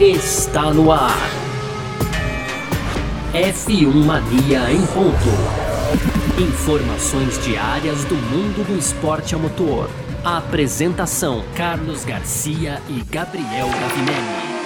está no ar. F1 Mania em ponto. Informações diárias do mundo do esporte a motor. A apresentação: Carlos Garcia e Gabriel Gavinelli.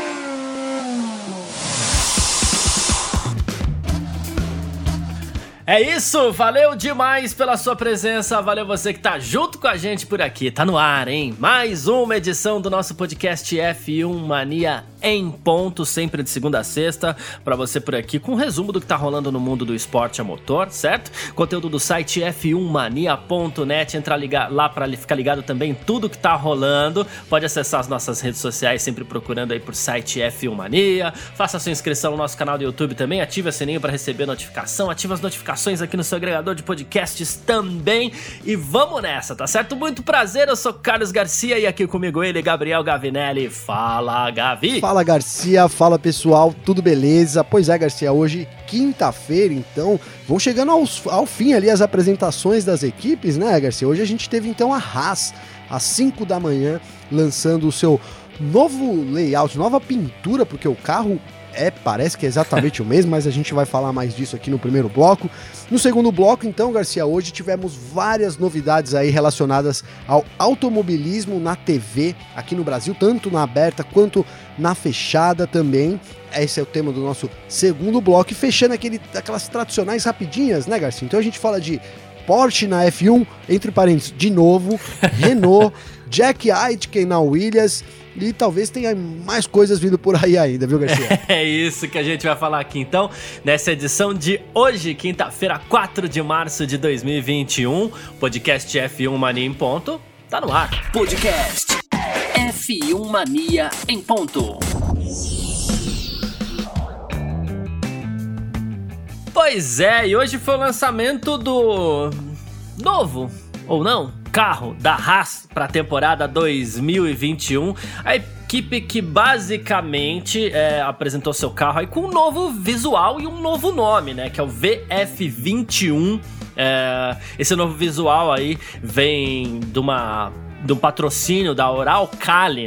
É isso, valeu demais pela sua presença, valeu você que tá junto com a gente por aqui, tá no ar, hein? Mais uma edição do nosso podcast F1 Mania em ponto, sempre de segunda a sexta, para você por aqui, com um resumo do que tá rolando no mundo do esporte a motor, certo? Conteúdo do site f1mania.net, entra lá para ficar ligado também tudo que tá rolando. Pode acessar as nossas redes sociais, sempre procurando aí por site F1 Mania. Faça sua inscrição no nosso canal do YouTube também, ative o sininho para receber notificação, ative as notificações aqui no seu agregador de podcasts também. E vamos nessa, tá certo? Muito prazer, eu sou Carlos Garcia e aqui comigo ele, Gabriel Gavinelli. Fala, Gavi! Fala Garcia, fala pessoal, tudo beleza? Pois é, Garcia, hoje quinta-feira, então vão chegando aos, ao fim ali as apresentações das equipes, né, Garcia? Hoje a gente teve então a Haas às 5 da manhã lançando o seu novo layout, nova pintura, porque o carro é, parece que é exatamente o mesmo, mas a gente vai falar mais disso aqui no primeiro bloco. No segundo bloco, então, Garcia, hoje tivemos várias novidades aí relacionadas ao automobilismo na TV aqui no Brasil, tanto na aberta quanto na fechada também. Esse é o tema do nosso segundo bloco, e fechando aquele, aquelas tradicionais rapidinhas, né, Garcia? Então a gente fala de Porsche na F1, entre parênteses, de novo, Renault, Jack Aitken na Williams e talvez tenha mais coisas vindo por aí ainda, viu, Garcia? É isso que a gente vai falar aqui então, nessa edição de hoje, quinta-feira, 4 de março de 2021. Podcast F1 Mania em ponto, tá no ar. Podcast F1 Mania em ponto. Pois é, e hoje foi o lançamento do novo, ou não, carro da Haas para a temporada 2021. A equipe que basicamente é, apresentou seu carro aí com um novo visual e um novo nome, né? Que é o VF21. É, esse novo visual aí vem de uma do patrocínio da Oral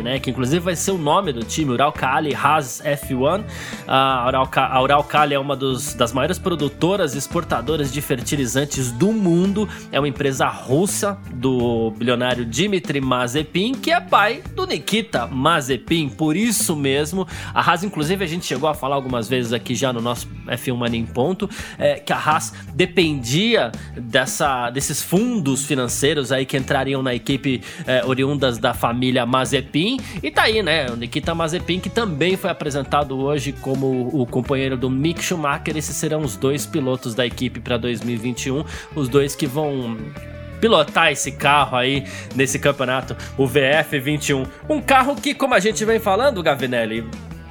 né? Que inclusive vai ser o nome do time, Oral Kali Haas F1. A Oral, é uma dos, das maiores produtoras e exportadoras de fertilizantes do mundo. É uma empresa russa do bilionário Dmitry Mazepin, que é pai do Nikita Mazepin. Por isso mesmo, a Haas, inclusive, a gente chegou a falar algumas vezes aqui já no nosso F1 Mania em Ponto, é, que a Haas dependia dessa, desses fundos financeiros aí que entrariam na equipe é, oriundas da família Mazepin. E tá aí, né? O Nikita Mazepin, que também foi apresentado hoje como o companheiro do Mick Schumacher. Esses serão os dois pilotos da equipe para 2021. Os dois que vão pilotar esse carro aí nesse campeonato, o VF21. Um carro que, como a gente vem falando, Gavinelli,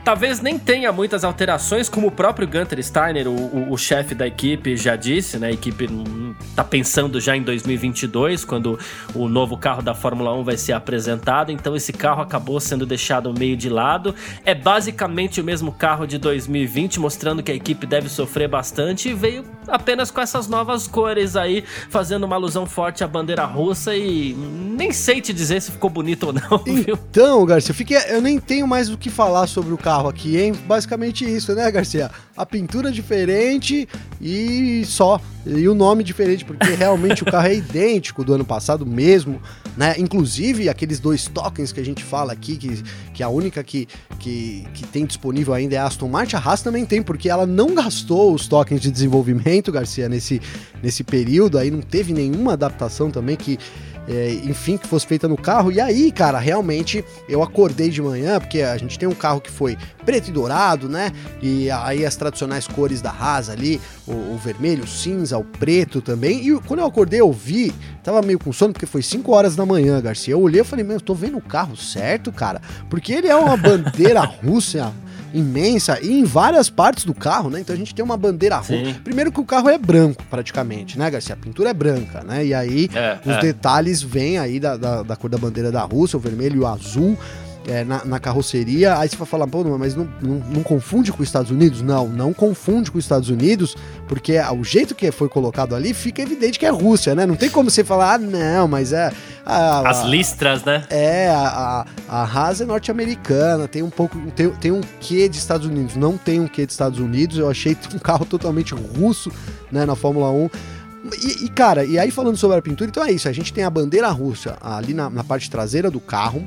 talvez nem tenha muitas alterações, como o próprio Gunter Steiner, o, o, o chefe da equipe, já disse, né? A equipe tá pensando já em 2022, quando o novo carro da Fórmula 1 vai ser apresentado. Então esse carro acabou sendo deixado meio de lado. É basicamente o mesmo carro de 2020, mostrando que a equipe deve sofrer bastante e veio apenas com essas novas cores aí, fazendo uma alusão forte à bandeira russa e nem sei te dizer se ficou bonito ou não. Viu? Então, Garcia, eu, fiquei, eu nem tenho mais o que falar sobre o carro carro aqui, hein? Basicamente isso, né, Garcia? A pintura diferente e só. E o nome diferente, porque realmente o carro é idêntico do ano passado mesmo, né? Inclusive aqueles dois tokens que a gente fala aqui, que, que a única que, que, que tem disponível ainda é a Aston Martin, a Haas também tem, porque ela não gastou os tokens de desenvolvimento, Garcia, nesse, nesse período aí, não teve nenhuma adaptação também que é, enfim, que fosse feita no carro. E aí, cara, realmente eu acordei de manhã, porque a gente tem um carro que foi preto e dourado, né? E aí as tradicionais cores da Haas ali, o, o vermelho, o cinza, o preto também. E quando eu acordei, eu vi, tava meio com sono, porque foi 5 horas da manhã, Garcia. Eu olhei e falei, meu, tô vendo o carro certo, cara? Porque ele é uma bandeira russa imensa e em várias partes do carro, né? Então a gente tem uma bandeira roxa. Primeiro que o carro é branco, praticamente, né, Garcia? A pintura é branca, né? E aí é, os é. detalhes vêm aí da, da, da, cor da bandeira da Rússia, o vermelho e o azul. É, na, na, carroceria. Aí você vai falar, pô, mas não, não, não, confunde com os Estados Unidos? Não, não confunde com os Estados Unidos, porque o jeito que foi colocado ali fica evidente que é Rússia, né? Não tem como você falar, ah, não, mas é. A, As listras, né? É, a, a, a Haas é norte-americana, tem um pouco. Tem, tem um quê de Estados Unidos. Não tem um quê de Estados Unidos. Eu achei um carro totalmente russo, né, na Fórmula 1. E, e, cara, e aí falando sobre a pintura, então é isso. A gente tem a bandeira russa ali na, na parte traseira do carro.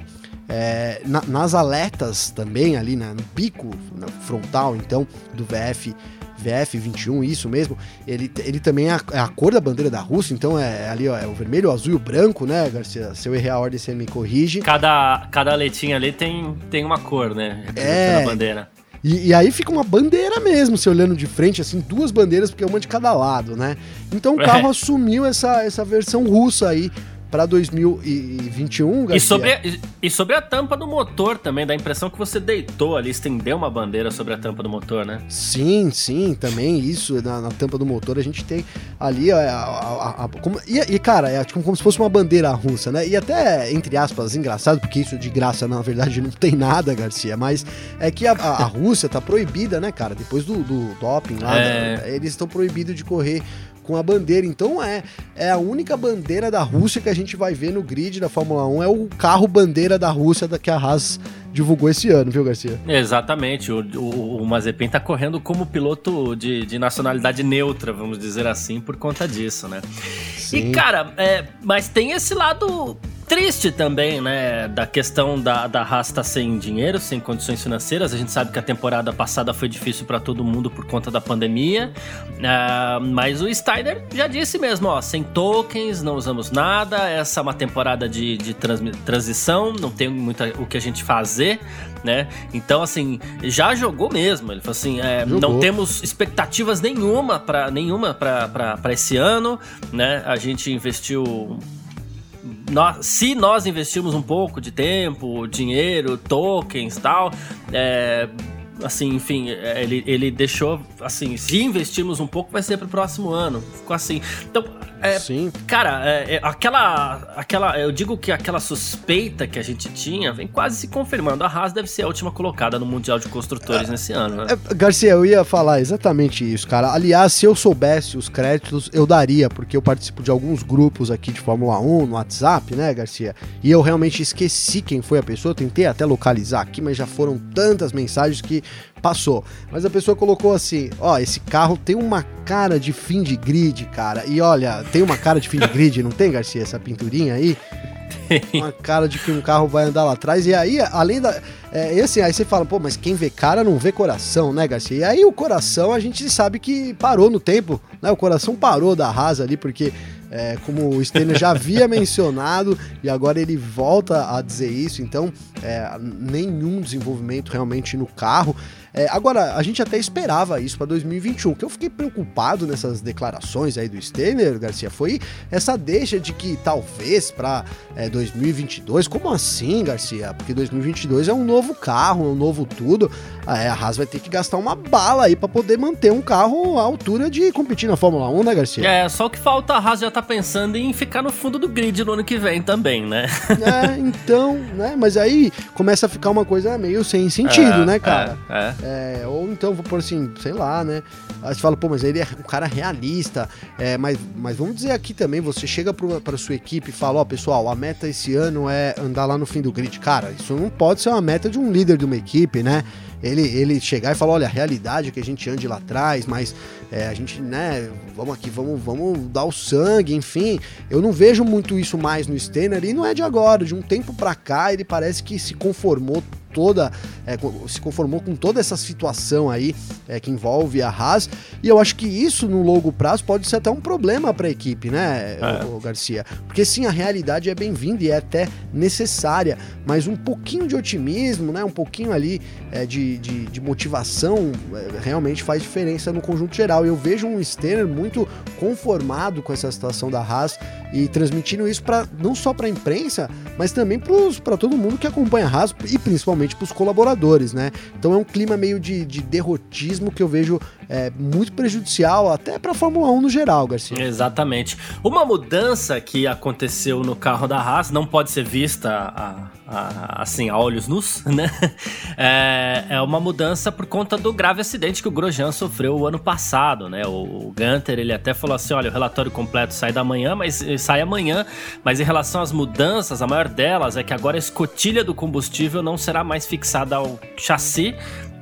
É, na, nas aletas também, ali no bico na frontal, então, do VF. VF21, isso mesmo, ele, ele também é a, é a, cor da bandeira da Rússia, então é ali ó, é o vermelho, o azul e o branco, né, Garcia? Se eu errar a ordem, você me corrige. Cada, cada letinha ali tem, tem uma cor, né? É, a bandeira. E, e, aí fica uma bandeira mesmo, se olhando de frente, assim, duas bandeiras, porque é uma de cada lado, né? Então o carro é. assumiu essa, essa versão russa aí para 2021, Garcia. E sobre, e sobre a tampa do motor também, dá a impressão que você deitou ali, estendeu uma bandeira sobre a tampa do motor, né? Sim, sim, também isso, na, na tampa do motor a gente tem ali, a, a, a, como, e, e, cara, é tipo como se fosse uma bandeira russa, né? E até, entre aspas, engraçado, porque isso de graça, na verdade, não tem nada, Garcia, mas é que a, a, Rússia tá proibida, né, cara? Depois do, do doping lá, é... da, eles estão proibidos de correr com a bandeira. Então é, é a única bandeira da Rússia que a gente vai ver no grid da Fórmula 1. É o carro bandeira da Rússia da que a Haas divulgou esse ano, viu, Garcia? Exatamente. O, o, o Mazepin tá correndo como piloto de, de nacionalidade neutra, vamos dizer assim, por conta disso, né? Sim. E, cara, é, mas tem esse lado triste também, né? Da questão da, da Haas tá sem dinheiro, sem condições financeiras. A gente sabe que a temporada passada foi difícil para todo mundo por conta da pandemia. Uh, mas o Steiner já disse mesmo, ó, sem tokens, não usamos nada. Essa é uma temporada de, de trans, transição, não tem muito o que a gente fazer, né? Então, assim, já jogou mesmo. Ele falou assim: é, não temos expectativas nenhuma para nenhuma para esse ano, né? A gente investiu nós, se nós investirmos um pouco de tempo, dinheiro, tokens tal, é, assim, enfim, é, ele, ele deixou, assim, se investirmos um pouco, vai ser pro próximo ano. Ficou assim. Então, é, Sim. Cara, é, é, aquela, aquela. Eu digo que aquela suspeita que a gente tinha vem quase se confirmando. A Haas deve ser a última colocada no Mundial de Construtores é, nesse ano, né? É, Garcia, eu ia falar exatamente isso, cara. Aliás, se eu soubesse os créditos, eu daria, porque eu participo de alguns grupos aqui de Fórmula 1 no WhatsApp, né, Garcia? E eu realmente esqueci quem foi a pessoa, tentei até localizar aqui, mas já foram tantas mensagens que passou. Mas a pessoa colocou assim: ó, esse carro tem uma cara de fim de grid, cara. E olha, tem uma cara de fim de grid, não tem, Garcia, essa pinturinha aí? uma cara de que um carro vai andar lá atrás. E aí, além da. É, e assim, aí você fala, pô, mas quem vê cara não vê coração, né, Garcia? E aí o coração a gente sabe que parou no tempo, né? O coração parou da rasa ali, porque é, como o Steiner já havia mencionado e agora ele volta a dizer isso, então é, nenhum desenvolvimento realmente no carro. É, agora, a gente até esperava isso para 2021. O que eu fiquei preocupado nessas declarações aí do Steiner, Garcia, foi essa deixa de que talvez para é, 2022. Como assim, Garcia? Porque 2022 é um novo carro, é um novo tudo. É, a Haas vai ter que gastar uma bala aí para poder manter um carro à altura de competir na Fórmula 1, né, Garcia? É, só o que falta, a Haas já tá pensando em ficar no fundo do grid no ano que vem também, né? É, então, né? Mas aí começa a ficar uma coisa meio sem sentido, é, né, cara? É, é. Ou então, vou pôr assim, sei lá, né? Aí você fala, pô, mas ele é um cara realista. É, mas, mas vamos dizer aqui também, você chega para sua equipe e fala, ó, oh, pessoal, a meta esse ano é andar lá no fim do grid. Cara, isso não pode ser uma meta de um líder de uma equipe, né? Ele, ele chegar e falar, olha, a realidade é que a gente ande lá atrás, mas é, a gente, né, vamos aqui, vamos, vamos dar o sangue, enfim. Eu não vejo muito isso mais no Steiner e não é de agora, de um tempo para cá ele parece que se conformou toda, é, se conformou com toda essa situação aí é, que envolve a Haas. E eu acho que isso no longo prazo pode ser até um problema para a equipe, né, é. Garcia? Porque sim, a realidade é bem-vinda e é até necessária, mas um pouquinho de otimismo, né, um pouquinho ali é, de, de, de, motivação é, realmente faz diferença no conjunto geral. Eu vejo um Steiner muito conformado com essa situação da Haas e transmitindo isso para não só para a imprensa, mas também para todo mundo que acompanha a Haas e principalmente para os colaboradores, né? Então é um clima meio de, de derrotismo que eu vejo é, muito prejudicial até para a Fórmula 1 no geral, Garcia. Exatamente. Uma mudança que aconteceu no carro da Haas não pode ser vista a, a, assim a olhos nus, né? É, é, uma mudança por conta do grave acidente que o Grosjean sofreu o ano passado, né? O, o Gunter ele até falou assim, olha, o relatório completo sai da manhã, mas sai amanhã, mas em relação às mudanças, a maior delas é que agora a escotilha do combustível não será mais fixada ao chassi,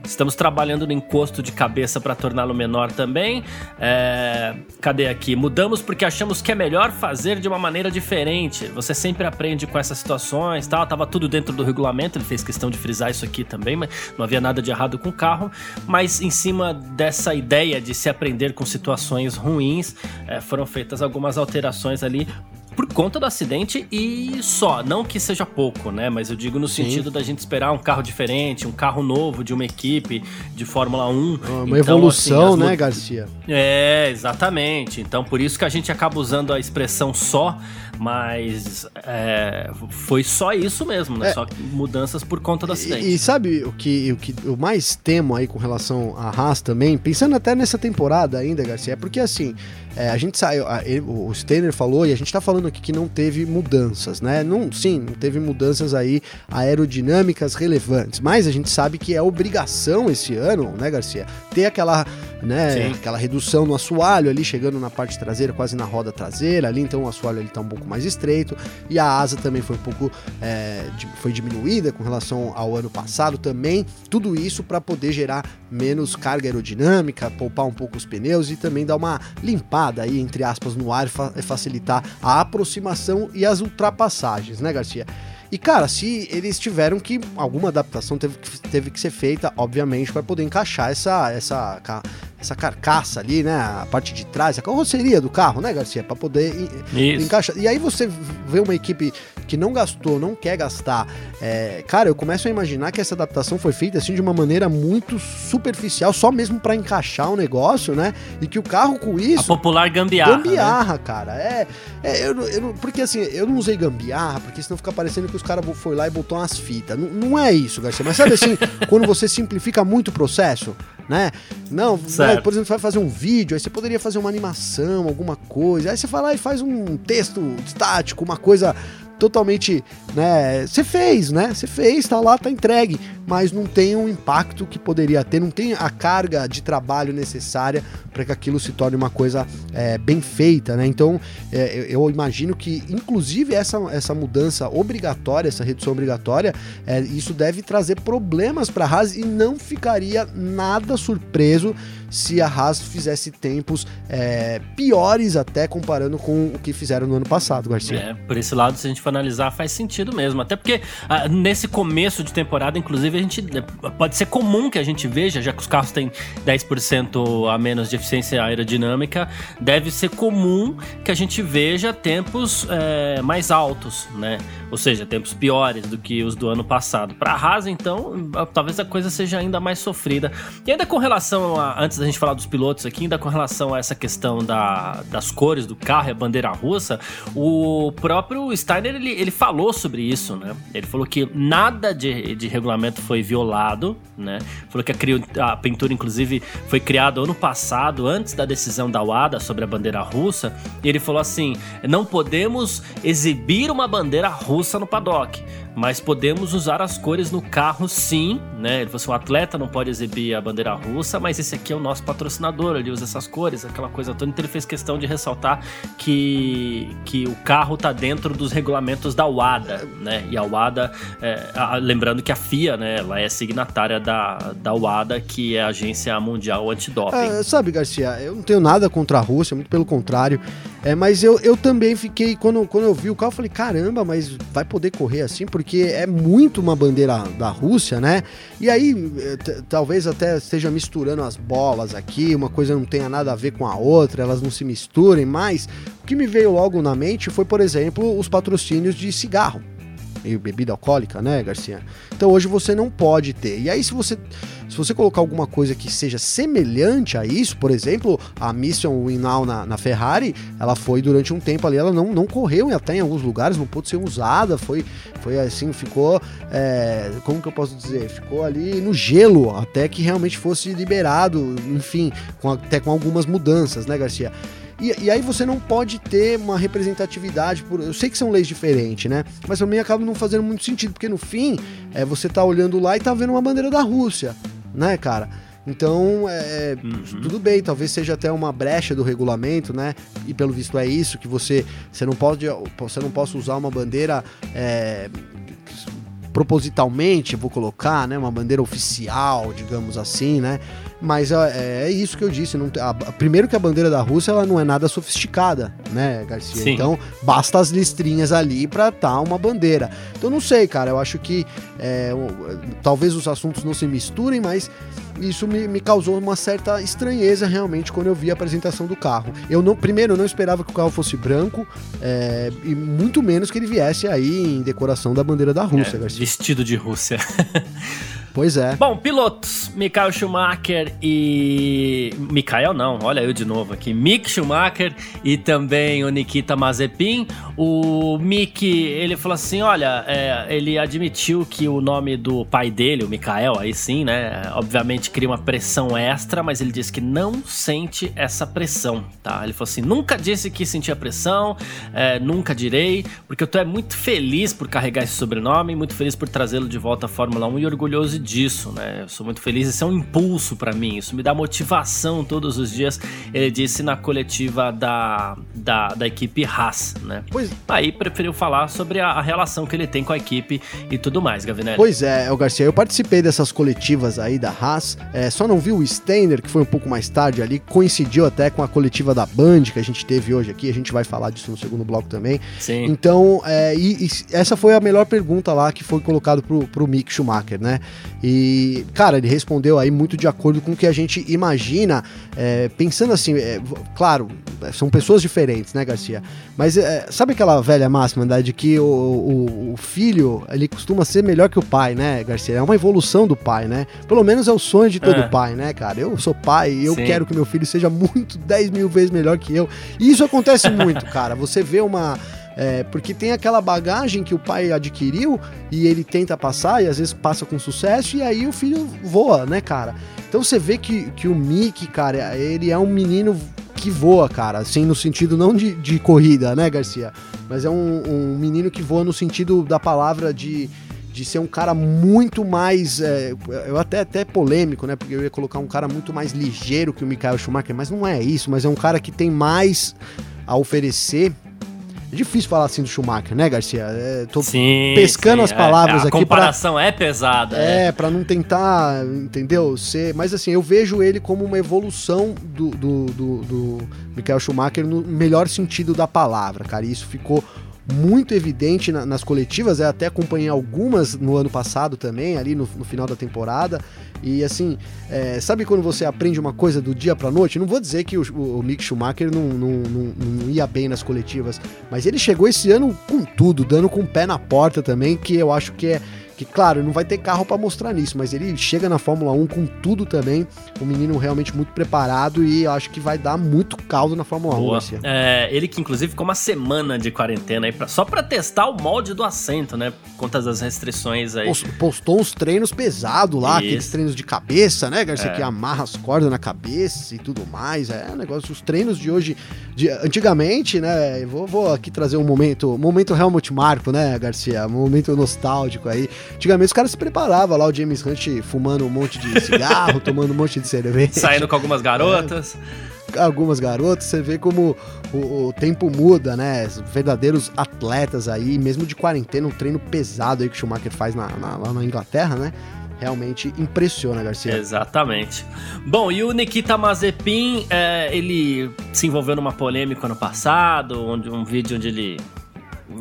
Estamos trabalhando no encosto de cabeça para torná-lo menor também. É... Cadê aqui? Mudamos porque achamos que é melhor fazer de uma maneira diferente. Você sempre aprende com essas situações, tal. Tava tudo dentro do regulamento. Ele fez questão de frisar isso aqui também, mas não havia nada de errado com o carro. Mas em cima dessa ideia de se aprender com situações ruins, é, foram feitas algumas alterações ali por conta do acidente e só. Não que seja pouco, né? Mas eu digo no Sim. sentido da gente esperar um carro diferente, um carro novo de uma equipe de Fórmula 1. Uma então, evolução, assim, né, Garcia? É, exatamente. Então por isso que a gente acaba usando a expressão só, mas é, foi só isso mesmo, né? É. Só mudanças por conta do acidente. E, e, sabe o que, o que eu mais temo aí com relação à Haas também, pensando até nessa temporada ainda, Garcia, é porque assim. É, a gente saiu, a, ele, o Steiner falou e a gente tá falando aqui que não teve mudanças, né? Não, sim, não teve mudanças aí aerodinâmicas relevantes, mas a gente sabe que é obrigação esse ano, né, Garcia, ter aquela, né, aquela redução no assoalho ali, chegando na parte traseira, quase na roda traseira ali, então o assoalho ali tá um pouco mais estreito e a asa também foi um pouco é, foi diminuída com relação ao ano passado também, tudo isso para poder gerar menos carga aerodinâmica, poupar um pouco os pneus e também dar uma limpada aí, entre aspas, no ar e facilitar a aproximação e as ultrapassagens, né, Garcia? E, cara, se eles tiveram que. Alguma adaptação teve que, teve que ser feita, obviamente, para poder encaixar essa, essa, essa carcaça ali, né? A parte de trás, a carroceria do carro, né, Garcia? Para poder Isso. encaixar. E aí você vê uma equipe que não gastou, não quer gastar. É, cara, eu começo a imaginar que essa adaptação foi feita assim de uma maneira muito superficial, só mesmo para encaixar o negócio, né? E que o carro com isso. A popular gambiarra. Né? Gambiarra, né? cara. É. é eu, eu, porque assim, eu não usei gambiarra, porque senão fica parecendo que os caras foi lá e botou umas fitas. Não, não é isso, Garcia. Mas sabe assim, quando você simplifica muito o processo, né? Não, né, por exemplo, você vai fazer um vídeo, aí você poderia fazer uma animação, alguma coisa. Aí você vai lá e faz um texto estático, uma coisa totalmente, né? Você fez, né? Você fez, tá lá, tá entregue, mas não tem um impacto que poderia ter, não tem a carga de trabalho necessária para que aquilo se torne uma coisa é, bem feita, né? Então, é, eu imagino que, inclusive, essa, essa mudança obrigatória, essa redução obrigatória, é, isso deve trazer problemas para a Haas e não ficaria nada surpreso se a Haas fizesse tempos é, piores até comparando com o que fizeram no ano passado, Garcia. É, por esse lado, se a gente for analisar, faz sentido mesmo. Até porque ah, nesse começo de temporada, inclusive, a gente é, pode ser comum que a gente veja, já que os carros têm 10% a menos de eficiência aerodinâmica, deve ser comum que a gente veja tempos é, mais altos, né? Ou seja, tempos piores do que os do ano passado. Para a Haas, então, talvez a coisa seja ainda mais sofrida. E ainda com relação a, antes da gente falar dos pilotos aqui, ainda com relação a essa questão da, das cores do carro e a bandeira russa, o próprio Steiner ele, ele falou sobre isso, né? Ele falou que nada de, de regulamento foi violado, né? Falou que a, a pintura, inclusive, foi criada ano passado, antes da decisão da WADA sobre a bandeira russa. E ele falou assim: não podemos exibir uma bandeira russa no paddock mas podemos usar as cores no carro sim, né? Ele falou assim, o atleta não pode exibir a bandeira russa, mas esse aqui é o nosso patrocinador, ele usa essas cores, aquela coisa toda. Então ele fez questão de ressaltar que, que o carro tá dentro dos regulamentos da WADA, né? E a WADA, é, a, lembrando que a FIA, né, ela é signatária da, da WADA, que é a Agência Mundial Antidoping. É, sabe, Garcia, eu não tenho nada contra a Rússia, muito pelo contrário. É, mas eu, eu também fiquei, quando, quando eu vi o carro, eu falei, caramba, mas vai poder correr assim? Porque é muito uma bandeira da Rússia, né? E aí eh, talvez até esteja misturando as bolas aqui, uma coisa não tenha nada a ver com a outra, elas não se misturem, mas o que me veio logo na mente foi, por exemplo, os patrocínios de cigarro. E bebida alcoólica, né, Garcia? Então hoje você não pode ter. E aí se você se você colocar alguma coisa que seja semelhante a isso, por exemplo, a Mission Winnow na, na Ferrari, ela foi durante um tempo ali, ela não, não correu até em alguns lugares, não pôde ser usada, foi, foi assim, ficou, é, como que eu posso dizer, ficou ali no gelo, até que realmente fosse liberado, enfim, com, até com algumas mudanças, né, Garcia? E, e, aí você não pode ter uma representatividade. Por, eu sei que são leis diferentes, né? Mas também acaba não fazendo muito sentido, porque no fim é, você tá olhando lá e tá vendo uma bandeira da Rússia, né, cara? Então, é, uhum. tudo bem, talvez seja até uma brecha do regulamento, né? E pelo visto é isso, que você, você não pode, você não possa usar uma bandeira é, propositalmente, vou colocar, né? Uma bandeira oficial, digamos assim, né? Mas é, é isso que eu disse. Não, a, primeiro que a bandeira da Rússia ela não é nada sofisticada, né, Garcia? Sim. Então basta as listrinhas ali para tá uma bandeira. Então não sei, cara. Eu acho que é, talvez os assuntos não se misturem, mas isso me, me, causou uma certa estranheza realmente quando eu vi a apresentação do carro. Eu não, primeiro, eu não esperava que o carro fosse branco é, e muito menos que ele viesse aí em decoração da bandeira da Rússia, é, Garcia. Vestido de Rússia. Pois é. Bom, pilotos: Michael Schumacher e. Michael não, olha eu de novo aqui. Mick Schumacher e também o Nikita Mazepin. O Mick, ele falou assim: olha, é, ele admitiu que o nome do pai dele, o Michael, aí sim, né? Obviamente cria uma pressão extra, mas ele disse que não sente essa pressão, tá? Ele falou assim: nunca disse que sentia pressão, é, nunca direi, porque eu tô é muito feliz por carregar esse sobrenome, muito feliz por trazê-lo de volta à Fórmula 1 e orgulhoso disso, né? Eu sou muito feliz, isso é um impulso para mim, isso me dá motivação todos os dias. Ele disse na coletiva da, da, da equipe Haas, né? Pois... Aí preferiu falar sobre a, a, relação que ele tem com a equipe e tudo mais, Gavinelli. Pois é, o Garcia, eu participei dessas coletivas aí da Haas, é, só não vi o Steiner, que foi um pouco mais tarde ali, coincidiu até com a coletiva da Band que a gente teve hoje aqui, a gente vai falar disso no segundo bloco também. Sim. Então, é, e, e essa foi a melhor pergunta lá que foi colocado pro, pro Mick Schumacher, né? E, cara, ele respondeu aí muito de acordo com o que a gente imagina, é, pensando assim, é, claro, são pessoas diferentes, né, Garcia? Mas é, sabe aquela velha máxima né, de que o, o, o, filho ele costuma ser melhor que o pai, né, Garcia? É uma evolução do pai, né? Pelo menos é o sonho de todo é. pai, né, cara? Eu sou pai e eu Sim. quero que meu filho seja muito 10 mil vezes melhor que eu. E isso acontece muito, cara. Você vê uma é, porque tem aquela bagagem que o pai adquiriu e ele tenta passar e às vezes passa com sucesso e aí o filho voa, né, cara? Então você vê que, que o Mickey, cara, ele é um menino que voa, cara, assim, no sentido não de, de corrida, né, Garcia? Mas é um, um menino que voa no sentido da palavra de, de ser um cara muito mais. É, eu até até polêmico, né? Porque eu ia colocar um cara muito mais ligeiro que o Michael Schumacher, mas não é isso, mas é um cara que tem mais a oferecer é difícil falar assim do Schumacher, né, Garcia? É, tô sim, pescando sim, as palavras é, a aqui. A comparação pra, é pesada. É, é. para não tentar, entendeu? Ser, mas assim, eu vejo ele como uma evolução do, do, do, do Michael Schumacher no melhor sentido da palavra, cara. E isso ficou muito evidente na, nas coletivas, eu até acompanhei algumas no ano passado também, ali no, no final da temporada. E assim, é, sabe quando você aprende uma coisa do dia pra noite? Não vou dizer que o, o Mick Schumacher não, não, não, não, ia bem nas coletivas, mas ele chegou esse ano com tudo, dando com o pé na porta também, que eu acho que é que claro, não vai ter carro para mostrar nisso, mas ele chega na Fórmula 1 com tudo também. Um menino realmente muito preparado e acho que vai dar muito caldo na Fórmula Boa. 1. É, ele que inclusive ficou uma semana de quarentena aí pra, só para testar o molde do assento, né? Contas das restrições aí. Postou uns treinos pesados lá, Isso. aqueles treinos de cabeça, né, Garcia? É. Que amarra as cordas na cabeça e tudo mais. É negócio. Os treinos de hoje, de, antigamente, né? Vou, vou aqui trazer um momento, um momento Helmut Marko, né, Garcia? Um momento nostálgico aí. Antigamente os caras se preparavam lá, o James Hunt fumando um monte de cigarro, tomando um monte de cerveja. Saindo com algumas garotas. É, algumas garotas, você vê como o, o, tempo muda, né? Verdadeiros atletas aí, mesmo de quarentena, um treino pesado aí que o Schumacher faz na, na, lá na Inglaterra, né? realmente impressiona, Garcia. Exatamente. Bom, e o Nikita Mazepin, é, ele se envolveu numa polêmica ano passado, onde um vídeo onde ele,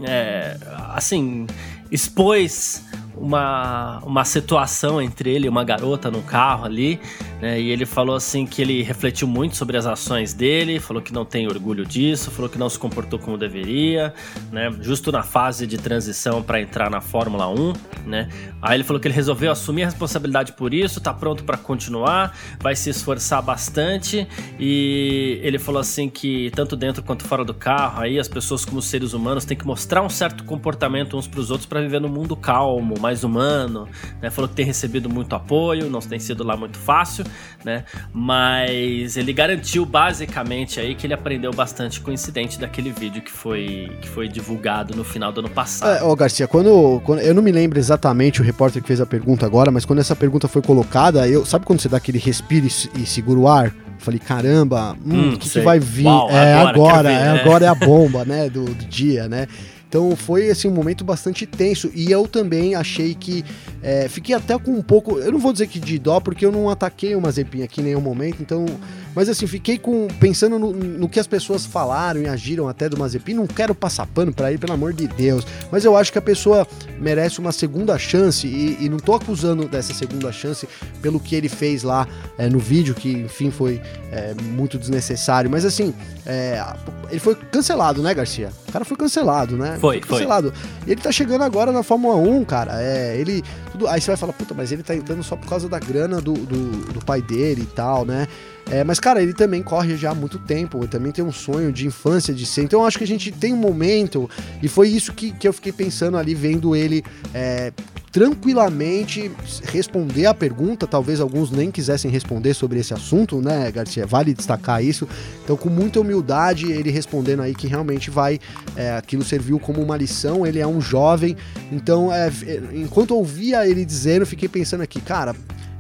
é, assim, expôs uma, uma situação entre ele e uma garota no carro ali, né? E ele falou assim que ele refletiu muito sobre as ações dele, falou que não tem orgulho disso, falou que não se comportou como deveria, né? Justo na fase de transição para entrar na Fórmula 1, né? Aí ele falou que ele resolveu assumir a responsabilidade por isso, tá pronto para continuar, vai se esforçar bastante e ele falou assim que tanto dentro quanto fora do carro, aí as pessoas como seres humanos têm que mostrar um certo comportamento uns para os outros para viver num mundo calmo, mais humano, né? Falou que tem recebido muito apoio, não tem sido lá muito fácil, né? Mas ele garantiu basicamente aí que ele aprendeu bastante com o incidente daquele vídeo que foi, que foi divulgado no final do ano passado. É, ó, Garcia, quando, quando, eu não me lembro exatamente o repórter que fez a pergunta agora, mas quando essa pergunta foi colocada, eu sabe quando você dá aquele respiro e, e segura o ar? Falei, caramba, o hum, hum, que, que, vai vir? Uau, é agora, agora, ver, é, né? agora é a bomba, né, do, do dia, né? Então foi assim, um momento bastante tenso. E eu também achei que. É, fiquei até com um pouco. Eu não vou dizer que de dó, porque eu não ataquei o Mazepin aqui em nenhum momento. Então. Mas assim, fiquei com pensando no, no, que as pessoas falaram e agiram até do Mazepin. Não quero passar pano para ele, pelo amor de Deus. Mas eu acho que a pessoa merece uma segunda chance. E, e não tô acusando dessa segunda chance pelo que ele fez lá é, no vídeo, que enfim foi é, muito desnecessário. Mas assim, é, ele foi cancelado, né, Garcia? O cara foi cancelado, né? Foi, foi. Cancelado. E ele tá chegando agora na Fórmula 1, cara. É, ele. Tudo, aí você vai falar, puta, mas ele tá entrando só por causa da grana do, do, do pai dele e tal, né? É, mas, cara, ele também corre já há muito tempo, ele também tem um sonho de infância de ser. Então, eu acho que a gente tem um momento, e foi isso que, que eu fiquei pensando ali, vendo ele é, tranquilamente responder a pergunta. Talvez alguns nem quisessem responder sobre esse assunto, né, Garcia? Vale destacar isso. Então, com muita humildade, ele respondendo aí que realmente vai. É, aquilo serviu como uma lição. Ele é um jovem. Então, é, enquanto ouvia ele dizendo, fiquei pensando aqui, cara,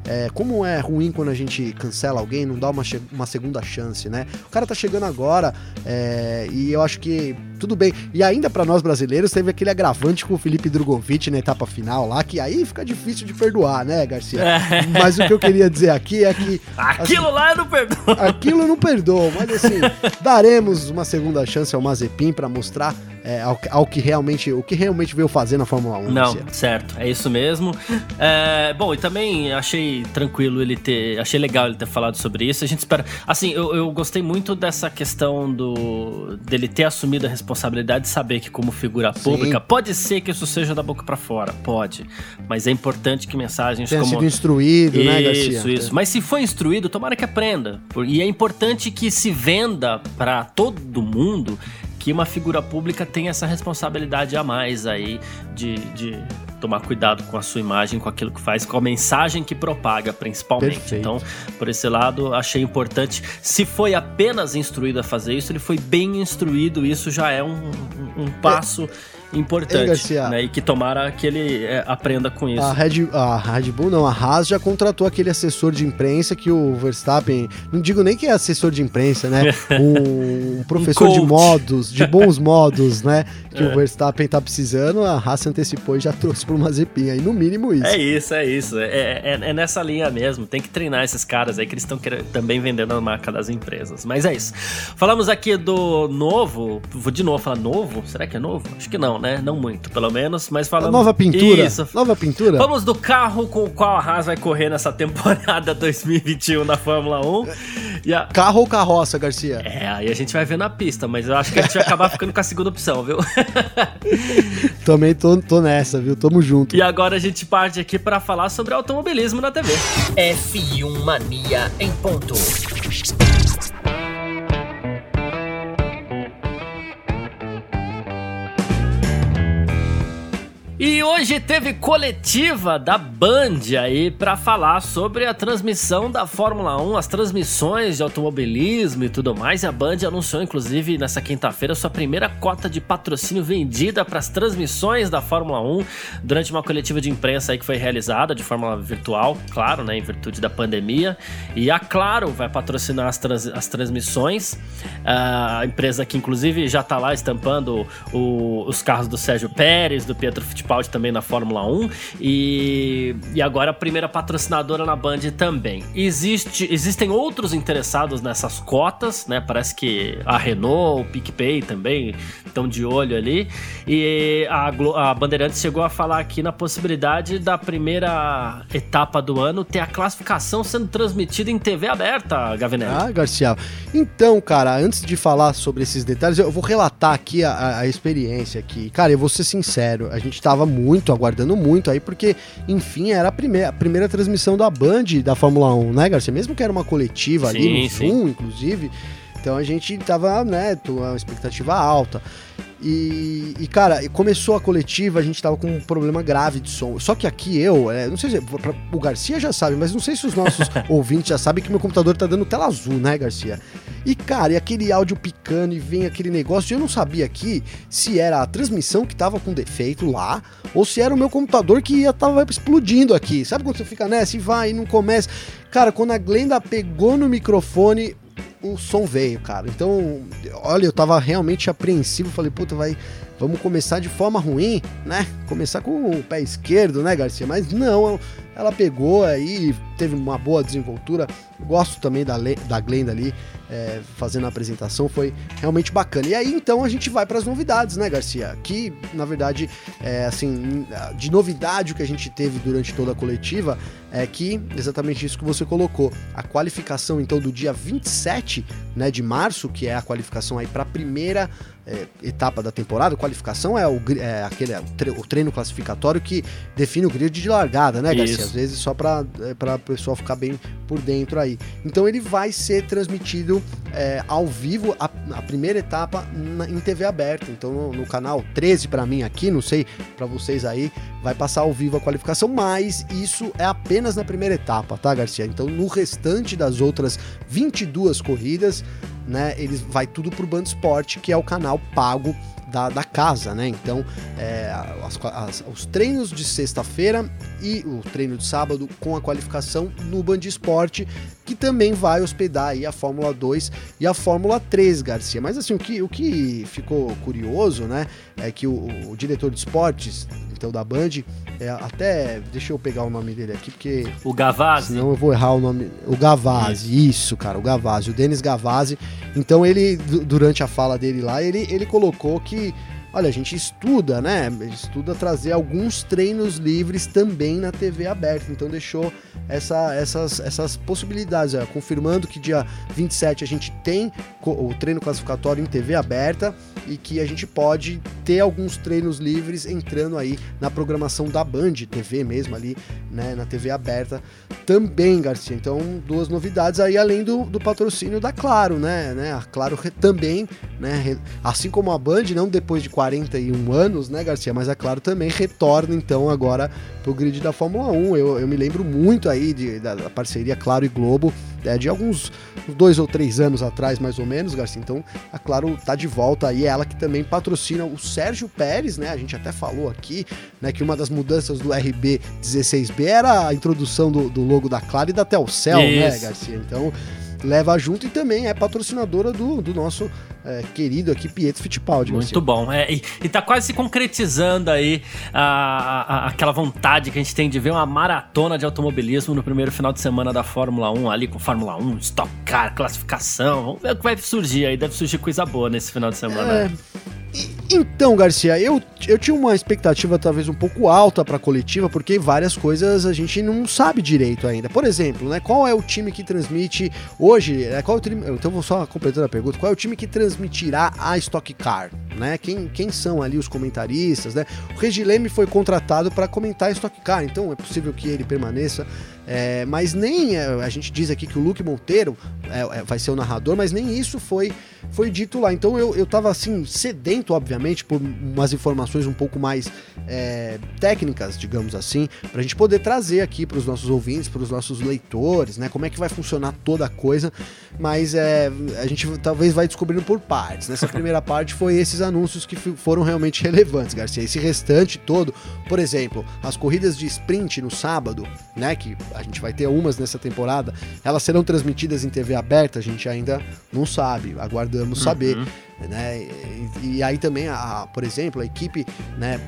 é, como é ruim quando a gente cancela alguém, não dá uma, uma segunda chance, né? O cara tá chegando agora é, e eu acho que tudo bem. E ainda para nós brasileiros teve aquele agravante com o Felipe Drogovic na etapa final lá, que aí fica difícil de perdoar, né, Garcia? É. Mas o que eu queria dizer aqui é que. Aquilo assim, lá eu não perdoo. Aquilo eu não perdoo, mas assim, daremos uma segunda chance ao Mazepin para mostrar é, ao, ao, que realmente, o que realmente veio fazer na Fórmula 1. Não, certo, é isso mesmo. É, bom, e também achei tranquilo ele ter, achei legal ele ter falado sobre isso. A gente espera, assim, eu, eu gostei muito dessa questão do dele ter assumido a responsabilidade de saber que como figura Sim. pública pode ser que isso seja da boca para fora, pode, mas é importante que mensagens Tenha como sido instruído, isso, né, Garcia? Isso, isso. Mas se foi instruído, tomara que aprenda. E é importante que se venda para todo mundo que uma figura pública tem essa responsabilidade a mais aí de, de tomar cuidado com a sua imagem, com aquilo que faz, com a mensagem que propaga, principalmente. Perfeito. Então, por esse lado, achei importante. Se foi apenas instruído a fazer isso, ele foi bem instruído, isso já é um, um, passo. É importante, né? E que tomara que ele é, aprenda com isso. A Red, a Red Bull, não, a Haas já contratou aquele assessor de imprensa que o Verstappen, não digo nem que é assessor de imprensa, né? um, professor um de modos, de bons modos, né? Que é. o Verstappen tá precisando, a Haas antecipou e já trouxe pro Mazepin, aí no mínimo isso. É isso, é isso. É, é, é nessa linha mesmo, tem que treinar esses caras aí que eles estão também vendendo a marca das empresas. Mas é isso. Falamos aqui do novo, vou de novo falar novo? Será que é novo? Acho que não, né? Né? Não muito, pelo menos, mas falando. Nova pintura. Isso. Nova pintura. Vamos do carro com o qual a Haas vai correr nessa temporada 2021 na Fórmula 1. A... Carro ou carroça, Garcia? É, aí a gente vai ver na pista, mas eu acho que a gente vai acabar ficando com a segunda opção, viu? Também tô, tô nessa, viu? Tamo junto. E agora a gente parte aqui para falar sobre automobilismo na TV. F1 Mania em ponto. E hoje teve coletiva da Band aí para falar sobre a transmissão da Fórmula 1, as transmissões de automobilismo e tudo mais. E a Band anunciou, inclusive, nessa quinta-feira, sua primeira cota de patrocínio vendida para as transmissões da Fórmula 1 durante uma coletiva de imprensa aí que foi realizada de forma virtual, claro, né, em virtude da pandemia. E a Claro vai patrocinar as, trans, as transmissões. A empresa que, inclusive, já está lá estampando o, os carros do Sérgio Pérez, do Pietro Fittipaldi Fittipaldi também na Fórmula 1 e, e agora a primeira patrocinadora na Band também. Existe, existem outros interessados nessas cotas, né? Parece que a Renault, o PicPay também estão de olho ali. E a, a Bandeirantes chegou a falar aqui na possibilidade da primeira etapa do ano ter a classificação sendo transmitida em TV aberta, Gavinelli. Ah, Garcia. Então, cara, antes de falar sobre esses detalhes, eu vou relatar aqui a, a experiência aqui. Cara, eu vou ser sincero, a gente tava muito, aguardando muito aí, porque, enfim, era a primeira, a primeira transmissão da Band da Fórmula 1, né, Garcia? Mesmo que era uma coletiva sim, ali no sim. Zoom, inclusive. Então a gente tava, né, uma expectativa alta. E, e, cara, começou a coletiva, a gente tava com um problema grave de som. Só que aqui eu, é, não sei se pra, o Garcia já sabe, mas não sei se os nossos ouvintes já sabem que meu computador tá dando tela azul, né, Garcia? E cara, e aquele áudio picando e vem aquele negócio, eu não sabia aqui se era a transmissão que tava com defeito lá ou se era o meu computador que ia tava explodindo aqui. Sabe quando você fica nessa e vai e não começa? Cara, quando a Glenda pegou no microfone, o som veio, cara. Então, olha, eu tava realmente apreensivo. Falei, puta, vai. Vamos começar de forma ruim, né? Começar com o pé esquerdo, né, Garcia? Mas não, ela pegou aí, teve uma boa desenvoltura. Gosto também da, da Glenda ali é, fazendo a apresentação, foi realmente bacana. E aí então a gente vai para as novidades, né, Garcia? Que na verdade, é, assim, de novidade o que a gente teve durante toda a coletiva é que exatamente isso que você colocou. A qualificação então do dia 27 né, de março, que é a qualificação aí para a primeira é, etapa da temporada. Qualificação é o, é aquele, é o treino classificatório que define o grid de largada, né, Garcia? Às vezes só para é, o pessoal ficar bem por dentro aí. Então ele vai ser transmitido é, ao vivo, a, a primeira etapa na, em TV aberta. Então no, no canal 13 para mim aqui, não sei para vocês aí, vai passar ao vivo a qualificação, mas isso é apenas na primeira etapa, tá, Garcia? Então no restante das outras 22 corridas, né, eles vai tudo pro Band Sport, que é o canal pago da, da casa, né? Então, é, as, as, os treinos de sexta-feira e o treino de sábado com a qualificação no Band Esporte, também vai hospedar aí a Fórmula 2 e a Fórmula 3, Garcia. Mas assim, o que, o que ficou curioso, né, é que o, o diretor de esportes, então da Band, é, até deixa eu pegar o nome dele aqui, porque. O Gavazzi. Senão eu vou errar o nome. O Gavazzi, isso, isso cara, o Gavazzi, o Denis Gavazzi. Então ele, durante a fala dele lá, ele, ele colocou que olha, a gente estuda, né? Estuda trazer alguns treinos livres também na TV aberta. Então deixou essa, essas, essas possibilidades, ó, confirmando que dia 27 a gente tem o treino classificatório em TV aberta e que a gente pode ter alguns treinos livres entrando aí na programação da Band TV mesmo ali, né, na TV aberta também, Garcia. Então, duas novidades aí além do, do patrocínio da Claro, né, né? A Claro também, né, assim como a Band, não depois de 40 41 anos, né, Garcia? Mas é claro, também retorna então agora pro grid da Fórmula 1. Eu, eu me lembro muito aí de, da, da parceria Claro e Globo, é, de alguns dois ou três anos atrás, mais ou menos, Garcia. Então, a Claro tá de volta aí, é ela que também patrocina o Sérgio Pérez, né? A gente até falou aqui, né, que uma das mudanças do RB 16B era a introdução do, do logo da Claro e da Telcel, né, Isso. né, Garcia? Então, leva junto e também é patrocinadora do, do nosso é, querido aqui, Pietro Fittipaldi. Muito assim. bom. É, e, e tá quase se concretizando aí a, a, aquela vontade que a gente tem de ver uma maratona de automobilismo no primeiro final de semana da Fórmula 1, ali com Fórmula 1, Stock Car, classificação. Vamos ver o que vai surgir aí. Deve surgir coisa boa nesse final de semana. É. Então, Garcia, eu, eu tinha uma expectativa talvez um pouco alta para a coletiva, porque várias coisas a gente não sabe direito ainda. Por exemplo, né, qual é o time que transmite hoje? É, qual é o time, então vou só completando a pergunta. Qual é o time que transmitirá a Stock Car? Né? Quem, quem são ali os comentaristas? Né? O Regileme foi contratado para comentar a Stock Car, então é possível que ele permaneça. É, mas nem é, a gente diz aqui que o Luke Monteiro é, é, vai ser o narrador, mas nem isso foi foi dito lá. Então eu, eu tava assim, sedento, obviamente, por umas informações um pouco mais é, técnicas, digamos assim, para a gente poder trazer aqui para os nossos ouvintes, para os nossos leitores, né? Como é que vai funcionar toda a coisa. Mas é, a gente talvez vai descobrindo por partes. Nessa primeira parte foi esses anúncios que foram realmente relevantes, Garcia. Esse restante todo, por exemplo, as corridas de sprint no sábado, né? Que a gente vai ter umas nessa temporada, elas serão transmitidas em TV aberta, a gente ainda não sabe, aguardamos uhum. saber. Né? E, e, aí também, a, por exemplo, a equipe né,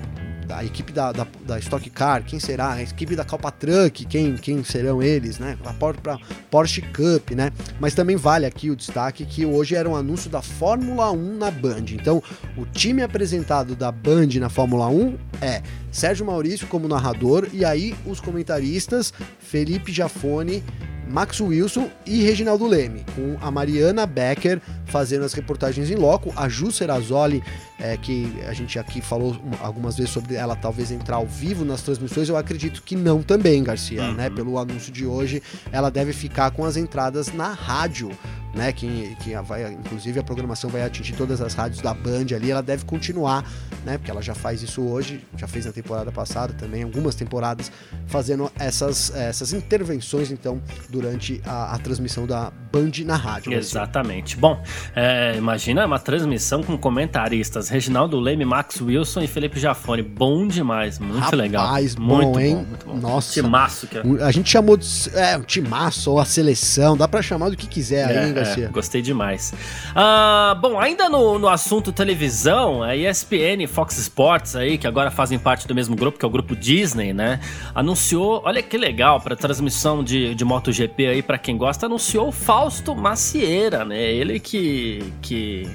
a equipe da, da, da, Stock Car, quem será? A equipe da Calpa Truck, quem, quem serão eles, né? A pra Porsche Cup, né? Mas também vale aqui o destaque que hoje era um anúncio da Fórmula 1 na Band. Então, o time apresentado da Band na Fórmula 1 é Sérgio Maurício como narrador e aí os comentaristas Felipe Jafone Max Wilson e Reginaldo Leme, com a Mariana Becker fazendo as reportagens em loco, a Ju Serazoli, é, que a gente aqui falou algumas vezes sobre ela talvez entrar ao vivo nas transmissões, eu acredito que não também, Garcia, uhum. né? Pelo anúncio de hoje, ela deve ficar com as entradas na rádio né? Que, que vai, inclusive a programação vai atingir todas as rádios da Band ali, ela deve continuar, né? Porque ela já faz isso hoje, já fez na temporada passada também, algumas temporadas, fazendo essas, essas intervenções, então, durante a, a transmissão da Band na rádio. Exatamente. Bom, é, imagina uma transmissão com comentaristas, Reginaldo Leme, Max Wilson e Felipe Jafone. Bom demais, muito Rapaz, legal. Bom, muito hein? Bom, muito bom. Nossa. Timaço. Que... É. A gente chamou de é, um timaço ou a seleção, dá para chamar do que quiser é, aí, hein, Garcia? É, gostei demais. Uh, bom, ainda no, no assunto televisão, a ESPN e Fox Sports aí, que agora fazem parte do mesmo grupo, que é o grupo Disney, né? Anunciou, olha que legal, para transmissão de, de MotoGP aí, para quem gosta, anunciou o Fausto Macieira, né? Ele que. que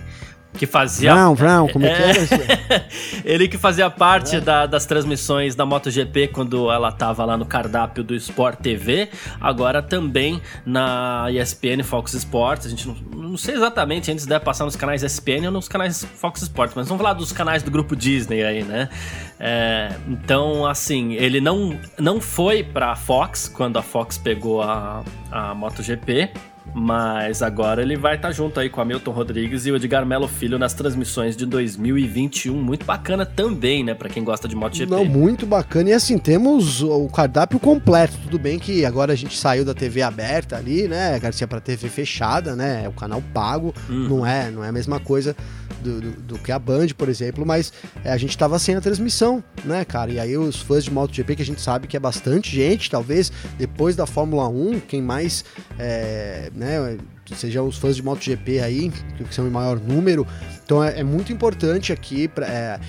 que fazia. Brown, Brown, como é, que era? ele que fazia parte é. da, das transmissões da MotoGP quando ela tava lá no cardápio do Sport TV, agora também na ESPN Fox Sports. A gente não, não sei exatamente antes deve passar nos canais ESPN ou nos canais Fox Sports, mas vamos falar dos canais do grupo Disney aí, né? É, então, assim, ele não, não foi pra Fox quando a Fox pegou a, a MotoGP mas agora ele vai estar tá junto aí com a Milton Rodrigues e o Edgar Melo Filho nas transmissões de 2021. Muito bacana também, né? Para quem gosta de MotoGP. Não, muito bacana. E assim, temos o cardápio completo. Tudo bem que agora a gente saiu da TV aberta ali, né? Garcia para TV fechada, né? É o canal pago. Uhum. Não é, não é a mesma coisa do, do, do que a Band, por exemplo, mas é, a gente tava sem a transmissão, né, cara? E aí os fãs de MotoGP, que a gente sabe que é bastante gente, talvez depois da Fórmula 1, quem mais, é, né, sejam os fãs de MotoGP aí, que são em maior número. Então é, é muito importante aqui para é,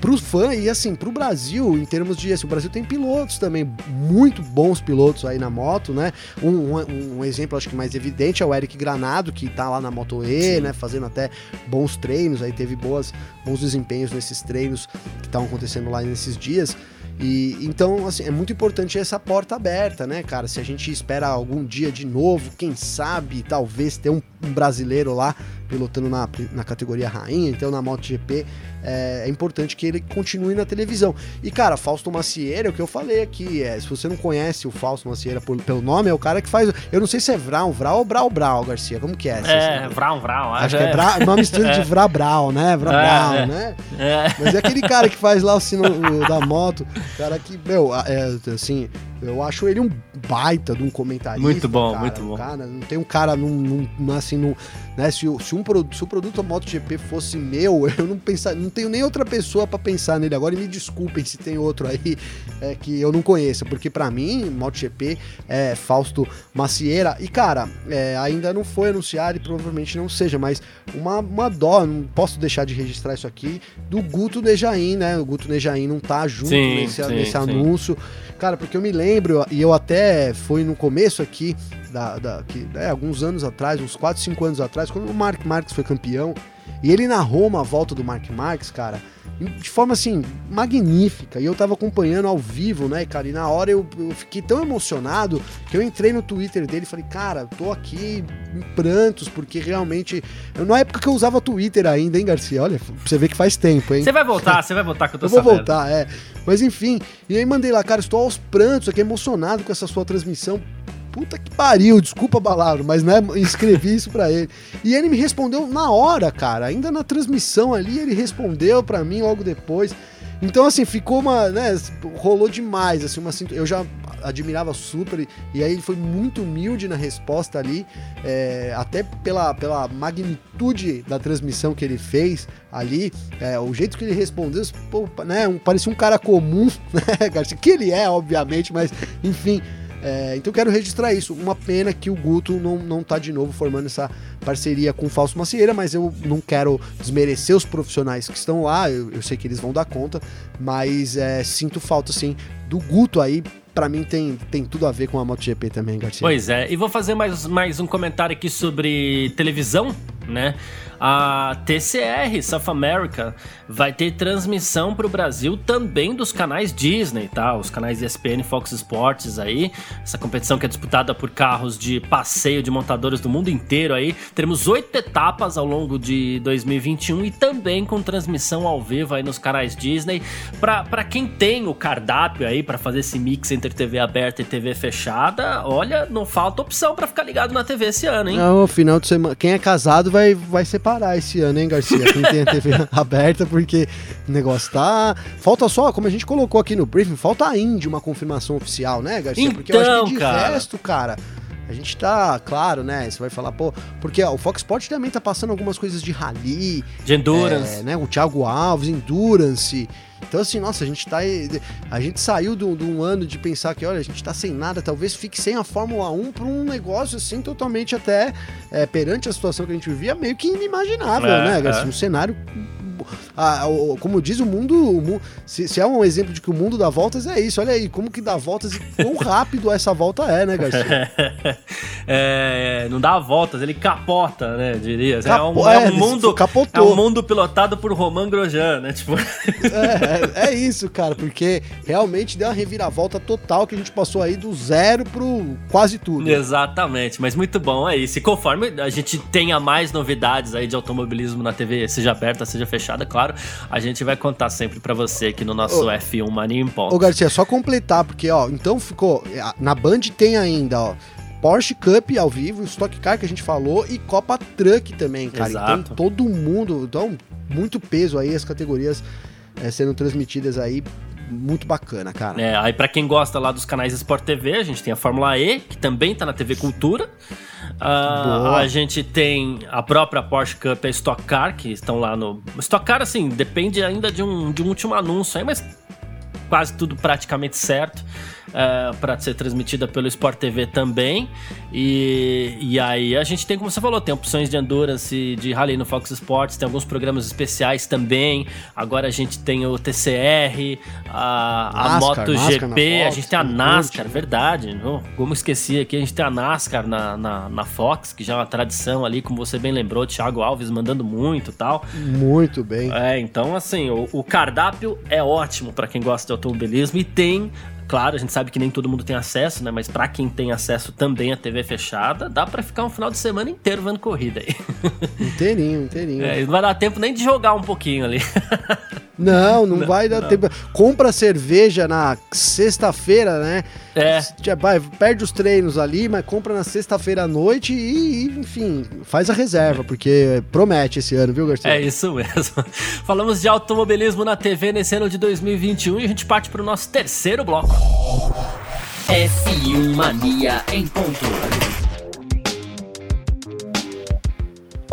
pro fã e assim, pro Brasil, em termos de. Assim, o Brasil tem pilotos também, muito bons pilotos aí na moto, né? Um, um, um, exemplo, acho que mais evidente, é o Eric Granado, que tá lá na Moto E, Sim. né? Fazendo até bons treinos, aí teve boas, bons desempenhos nesses treinos que estavam acontecendo lá nesses dias. E então, assim, é muito importante essa porta aberta, né, cara? Se a gente espera algum dia de novo, quem sabe, talvez ter um, um brasileiro lá pilotando na, na categoria rainha, então na MotoGP, é, é importante que ele continue na televisão. E, cara, Fausto Macieira, é o que eu falei aqui, é, se você não conhece o Fausto Macieira por, pelo nome, é o cara que faz. Eu não sei se é Vrau, Vrau ou Brau Brau, Garcia, como que é? É, Vrau, Vrau. Acho é. que é Bra, uma mistura de é. Vrau Brau, né? Vrau é, Brau, é. né? Mas é aquele cara que faz lá o sino da moto, cara que, meu, assim, eu acho ele um baita de um comentarista. Muito bom, cara, muito bom. Cara, não tem um cara num, num assim, num, né, se, se, um, se o produto MotoGP fosse meu, eu não pensar, não tenho nem outra pessoa para pensar nele agora. E me desculpem se tem outro aí é, que eu não conheça, porque para mim, MotoGP é Fausto Macieira. E cara, é, ainda não foi anunciado e provavelmente não seja, mas uma, uma dó, não posso deixar de registrar isso aqui, do Guto Nejaim, né? O Guto Nejaim não tá junto sim, nesse, sim, nesse sim. anúncio. Cara, porque eu me lembro, e eu até fui no começo aqui, da, da que, é, alguns anos atrás, uns 4, 5 anos atrás, quando o Mark Marques foi campeão, e ele narrou uma volta do Mark Marques, cara, de forma assim, magnífica. E eu tava acompanhando ao vivo, né, cara? E na hora eu, eu fiquei tão emocionado que eu entrei no Twitter dele e falei, cara, tô aqui em prantos, porque realmente. Eu, na época que eu usava Twitter ainda, hein, Garcia? Olha, você ver que faz tempo, hein? Você vai voltar, você vai voltar que eu tô Eu vou sabendo. voltar, é. Mas enfim, e aí mandei lá, cara, estou aos prantos aqui, emocionado com essa sua transmissão puta que pariu, desculpa a palavra, mas né, escrevi isso para ele. E ele me respondeu na hora, cara, ainda na transmissão ali, ele respondeu para mim logo depois. Então, assim, ficou uma, né, rolou demais, assim, uma eu já admirava super, e aí ele foi muito humilde na resposta ali, é, até pela, pela magnitude da transmissão que ele fez ali, é, o jeito que ele respondeu, pô, né, um, parecia um cara comum, né, que ele é, obviamente, mas, enfim, É, então quero registrar isso. Uma pena que o Guto não, não tá de novo formando essa parceria com o Falso Macieira, mas eu não quero desmerecer os profissionais que estão lá, eu, eu sei que eles vão dar conta, mas é, sinto falta, assim, do Guto aí para mim tem, tem tudo a ver com a MotoGP também, Garcia. Pois é, e vou fazer mais, mais um comentário aqui sobre televisão, né? A TCR South America vai ter transmissão para o Brasil também dos canais Disney, tá? Os canais ESPN, Fox Sports aí. Essa competição que é disputada por carros de passeio de montadores do mundo inteiro aí. Teremos oito etapas ao longo de 2021 e também com transmissão ao vivo aí nos canais Disney. Para quem tem o cardápio aí para fazer esse mix entre TV aberta e TV fechada, olha, não falta opção para ficar ligado na TV esse ano, hein? Não, final de semana. Quem é casado vai, vai ser parar esse ano, hein, Garcia? Quem tem a TV aberta, porque o negócio tá. Falta só, como a gente colocou aqui no briefing, falta ainda uma confirmação oficial, né, Garcia? Então, porque eu acho que de cara... resto, cara. A gente tá, claro, né? Você vai falar, pô, porque ó, o Fox Sports também tá passando algumas coisas de rally, de endurance, é, né? O Thiago Alves, endurance. Então, assim, nossa, a gente tá. A gente saiu de, um ano de pensar que, olha, a gente tá sem nada, talvez fique sem a Fórmula 1 para um negócio assim totalmente até é, perante a situação que a gente vivia, meio que inimaginável, é, né? Assim, um cenário a, a, como diz o mundo, o mundo se, se, é um exemplo de que o mundo dá voltas, é isso. Olha aí, como que dá voltas e quão rápido essa volta é, né, Garcia? é, não dá voltas, ele capota, né, diria. Capo, é, um, é, é um mundo, capotou. é um mundo pilotado por Romain Grosjean, né, tipo... é, é, é, isso, cara, porque realmente deu uma reviravolta total que a gente passou aí do zero pro quase tudo. Exatamente, mas muito bom, é isso. E conforme a gente tenha mais novidades aí de automobilismo na TV, seja aberta, seja fechada, claro, a gente vai contar sempre para você aqui no nosso ô, F1 Mania em Ponto. Ô Garcia, só completar, porque ó, então ficou, na Band tem ainda, ó, Porsche Cup ao vivo, Stock Car que a gente falou e Copa Truck também, cara. Então, Exato. Então todo mundo, então muito peso aí as categorias é, sendo transmitidas aí muito bacana, cara. É, aí para quem gosta lá dos canais Sport TV, a gente tem a Fórmula E, que também tá na TV Cultura. Uh, a gente tem a própria Porsche Cup e a Stock Car, que estão lá no. Stock Car, assim, depende ainda de um, de um último anúncio aí, mas quase tudo praticamente certo uh, é, para ser transmitida pelo Sport TV também. E, e aí a gente tem, como você falou, tem opções de endurance, de rally no Fox Sports, tem alguns programas especiais também. Agora a gente tem o TCR, a, a MotoGP, a gente tem a NASCAR, verdade. Oh, como esqueci aqui, a gente tem a NASCAR na, na, na, Fox, que já é uma tradição ali, como você bem lembrou, Thiago Alves mandando muito tal. Muito bem. É, então assim, o, o cardápio é ótimo para quem gosta de automobilismo e tem Claro, a gente sabe que nem todo mundo tem acesso, né? Mas para quem tem acesso também à TV fechada, dá para ficar um final de semana inteiro vendo corrida aí. Inteirinho, inteirinho. É, não vai dar tempo nem de jogar um pouquinho ali. Não, não, não vai dar não. tempo. Compra cerveja na sexta-feira, né? É. Vai, perde os treinos ali, mas compra na sexta-feira à noite e, enfim, faz a reserva, porque promete esse ano, viu, Garcia? É isso mesmo. Falamos de automobilismo na TV nesse ano de 2021 e a gente parte para o nosso terceiro bloco. F1 Mania em ponto.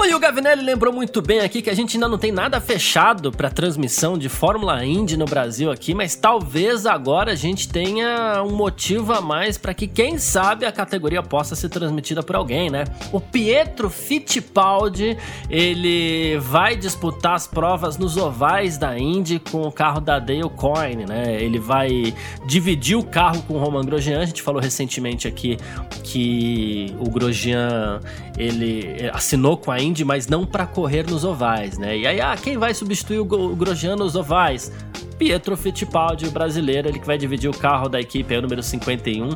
E o Gavinelli lembrou muito bem aqui que a gente ainda não tem nada fechado para transmissão de Fórmula Indy no Brasil aqui, mas talvez agora a gente tenha um motivo a mais para que, quem sabe, a categoria possa ser transmitida por alguém, né? O Pietro Fittipaldi, ele vai disputar as provas nos ovais da Indy com o carro da Dale Coyne, né? Ele vai dividir o carro com o Roman Grosjean, a gente falou recentemente aqui que o Grosjean, ele assinou com a Indy mas não para correr nos ovais, né? E aí, ah, quem vai substituir o Grosjean nos ovais? Pietro Fittipaldi, brasileiro, ele que vai dividir o carro da equipe, é o número 51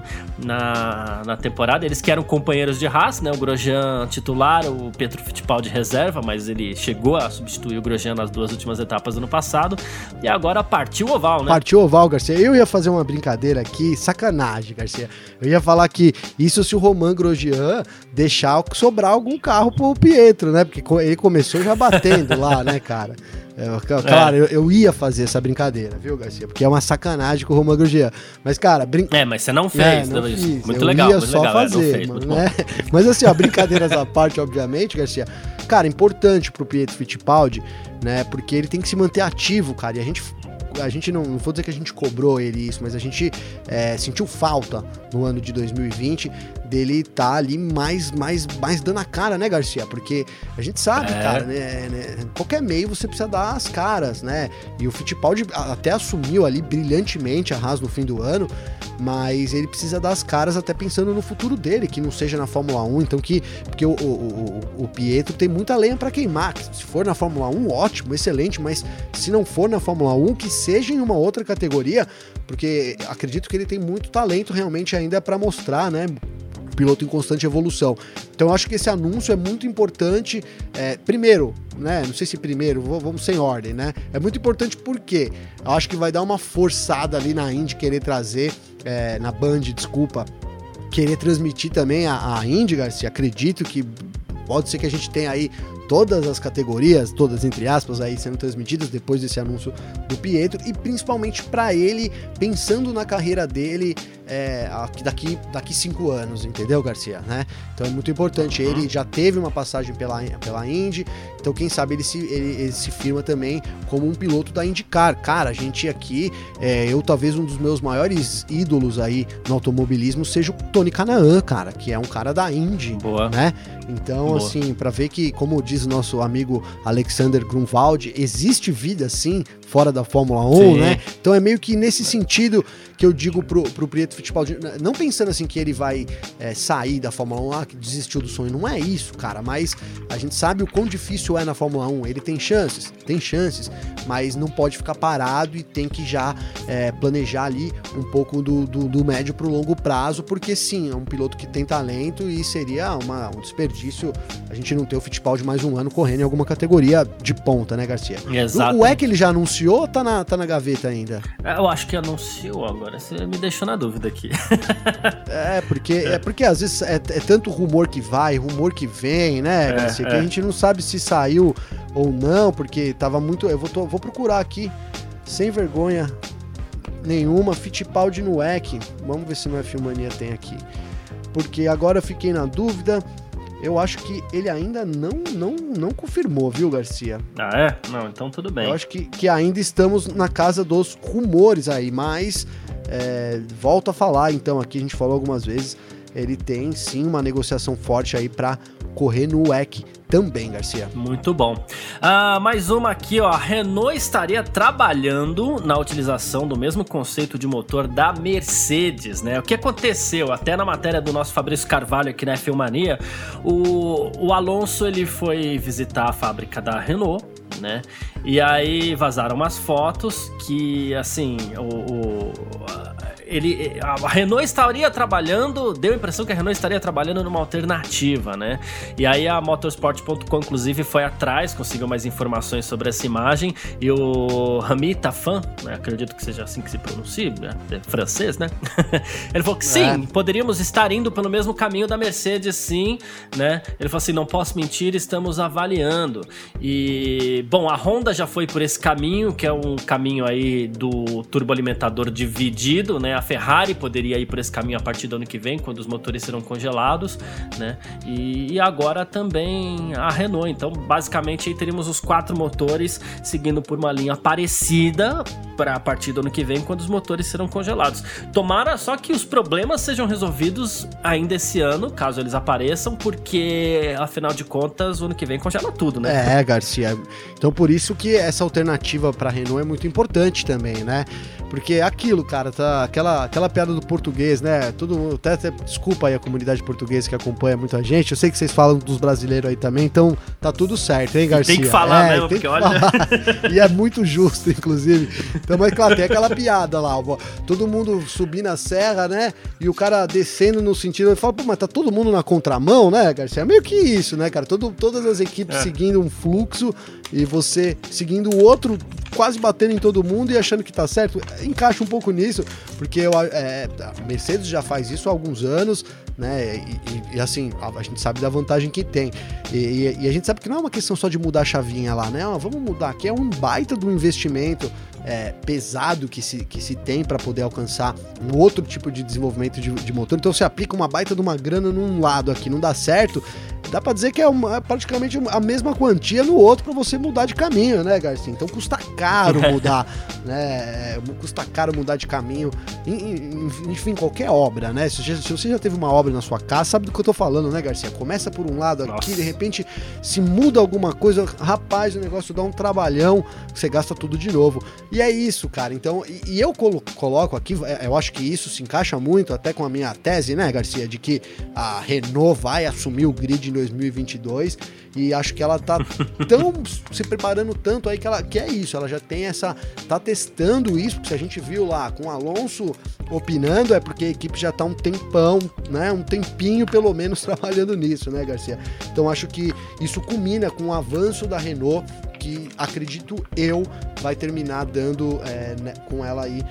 na, na temporada. Eles que eram companheiros de raça, né? O Grosjean titular, o Pietro Fittipaldi reserva, mas ele chegou a substituir o Grosjean nas duas últimas etapas do ano passado. E agora partiu o oval, né? Partiu o oval, Garcia. Eu ia fazer uma brincadeira aqui, sacanagem, Garcia. Eu ia falar que isso se o Roman Grosjean deixar sobrar algum carro pro Pietro, né? Porque ele começou já batendo lá, né, cara? É, claro, é. eu, eu, ia fazer essa brincadeira, viu, Garcia? Porque é uma sacanagem com o Roman Grosjean. Mas, cara, brin... É, mas você não fez, é, não fiz. Muito eu legal, ia só legal. É, fazer, fez, mano, né? Mas assim, ó, brincadeiras à parte, obviamente, Garcia. Cara, importante pro Pietro Fittipaldi, né? Porque ele tem que se manter ativo, cara. E a gente a gente não, não vou dizer que a gente cobrou ele isso, mas a gente é, sentiu falta no ano de 2020 dele tá ali mais, mais, mais dando a cara, né, Garcia? Porque a gente sabe, é. cara, né, né, Qualquer meio você precisa dar as caras, né? E o Fittipaldi até assumiu ali brilhantemente a Haas no fim do ano, mas ele precisa dar as caras até pensando no futuro dele, que não seja na Fórmula 1, então que porque o, o, o, o Pietro tem muita lenha para queimar. Se for na Fórmula 1, ótimo, excelente, mas se não for na Fórmula 1, que seja em uma outra categoria, porque acredito que ele tem muito talento realmente ainda para mostrar, né? piloto em constante evolução. Então acho que esse anúncio é muito importante. É, primeiro, né? Não sei se primeiro, vamos sem ordem, né? É muito importante porque eu acho que vai dar uma forçada ali na Indy querer trazer, é, na Band, desculpa, querer transmitir também a, a Indy, Garcia. Acredito que pode ser que a gente tenha aí todas as categorias, todas entre aspas, aí sendo transmitidas depois desse anúncio do Pietro e principalmente para ele pensando na carreira dele é, daqui daqui cinco anos, entendeu, Garcia? Né? Então é muito importante. Ele já teve uma passagem pela, pela Indy, então quem sabe ele se, ele, ele se firma também como um piloto da IndyCar. Cara, a gente aqui, é, eu talvez um dos meus maiores ídolos aí no automobilismo seja o Tony Canaan, cara, que é um cara da Indy, Boa. né? Então, Boa. assim, para ver que, como diz o nosso amigo Alexander Grunwald, existe vida sim fora da Fórmula 1, sim. né? Então é meio que nesse sentido que eu digo pro, pro Prieto Fittipaldi, não pensando assim que ele vai é, sair da Fórmula 1, ah, que desistiu do sonho, não é isso, cara, mas a gente sabe o quão difícil é na Fórmula 1, ele tem chances, tem chances, mas não pode ficar parado e tem que já é, planejar ali um pouco do, do, do médio pro longo prazo, porque sim, é um piloto que tem talento e seria uma, um desperdício a gente não ter o Fittipaldi mais um ano correndo em alguma categoria de ponta, né, Garcia? Exato. O, o é que ele já anunciou ou tá na, tá na gaveta ainda? Eu acho que anunciou agora você me deixou na dúvida aqui. é, porque, é. é porque às vezes é, é, tanto rumor que vai, rumor que vem, né, é, Garcia? É, que a gente não sabe se saiu ou não, porque tava muito. Eu vou, tô, vou procurar aqui, sem vergonha nenhuma, Fittipaldi no EC. Vamos ver se no F-Mania tem aqui. Porque agora eu fiquei na dúvida eu acho que ele ainda não, não, não confirmou, viu, Garcia? Ah, é? Não, então tudo bem. Eu acho que, que ainda estamos na casa dos rumores aí, mas é, volto a falar, então, aqui a gente falou algumas vezes, ele tem sim uma negociação forte aí para correr no WEC também, Garcia. Muito bom. Uh, mais uma aqui, ó. A Renault estaria trabalhando na utilização do mesmo conceito de motor da Mercedes, né? O que aconteceu? Até na matéria do nosso Fabrício Carvalho aqui na Filmania, o, o Alonso ele foi visitar a fábrica da Renault, né? E aí vazaram umas fotos que, assim, o, o ele, a Renault estaria trabalhando, deu a impressão que a Renault estaria trabalhando numa alternativa, né? E aí a motorsport.com, inclusive, foi atrás, conseguiu mais informações sobre essa imagem, e o Rami Tafan, né, acredito que seja assim que se pronuncia, né? é francês, né? ele falou que sim, é. poderíamos estar indo pelo mesmo caminho da Mercedes, sim, né? Ele falou assim, não posso mentir, estamos avaliando. E, bom, a Honda já foi por esse caminho, que é um caminho aí do turboalimentador dividido, né? A Ferrari poderia ir por esse caminho a partir do ano que vem, quando os motores serão congelados, né? E, e agora também a Renault. Então, basicamente, aí teríamos os quatro motores seguindo por uma linha parecida para a partir do ano que vem, quando os motores serão congelados. Tomara só que os problemas sejam resolvidos ainda esse ano, caso eles apareçam, porque afinal de contas, o ano que vem congela tudo, né? É, Garcia. Então, por isso que essa alternativa para a Renault é muito importante também, né? Porque é aquilo, cara, tá aquela, aquela piada do português, né? Tudo, até, até, desculpa aí a comunidade portuguesa que acompanha muita gente. Eu sei que vocês falam dos brasileiros aí também, então tá tudo certo, hein, Garcia? Tem que falar é, mesmo, porque olha. e é muito justo, inclusive. Então, mas claro, tem aquela piada lá, ó, todo mundo subindo a serra, né? E o cara descendo no sentido, ele fala, pô, mas tá todo mundo na contramão, né, Garcia? É meio que isso, né, cara? Todo, todas as equipes é. seguindo um fluxo e você seguindo o outro, quase batendo em todo mundo e achando que tá certo encaixa um pouco nisso, porque eu, é, a Mercedes já faz isso há alguns anos, né? E, e assim, a, gente sabe da vantagem que tem. E, e, e, a gente sabe que não é uma questão só de mudar a chavinha lá, né? Vamos mudar aqui, é um baita do investimento é, pesado que se, que se tem para poder alcançar um outro tipo de desenvolvimento de, de motor. Então você aplica uma baita de uma grana num lado aqui, não dá certo, dá para dizer que é uma, praticamente a mesma quantia no outro para você mudar de caminho, né, Garcia? Então custa caro mudar, né? Custa caro mudar de caminho. Enfim, qualquer obra, né? Se, se, você já teve uma obra na sua casa, sabe do que eu tô falando, né, Garcia? Começa por um lado aqui, Nossa. de repente se muda alguma coisa, rapaz, o negócio dá um trabalhão, você gasta tudo de novo. E é isso, cara. Então, e, e eu colo coloco aqui, é, eu acho que isso se encaixa muito até com a minha tese, né, Garcia, de que a Renault vai assumir o grid em 2022 e acho que ela tá tão se preparando tanto aí que ela que é isso, ela já tem essa tá testando isso, porque se a gente viu lá com o Alonso opinando é porque a equipe já tá um tempão, né, um tempinho pelo menos trabalhando nisso, né, Garcia? Então acho que isso culmina com o avanço da Renault que acredito eu vai terminar dando é, né, com ela aí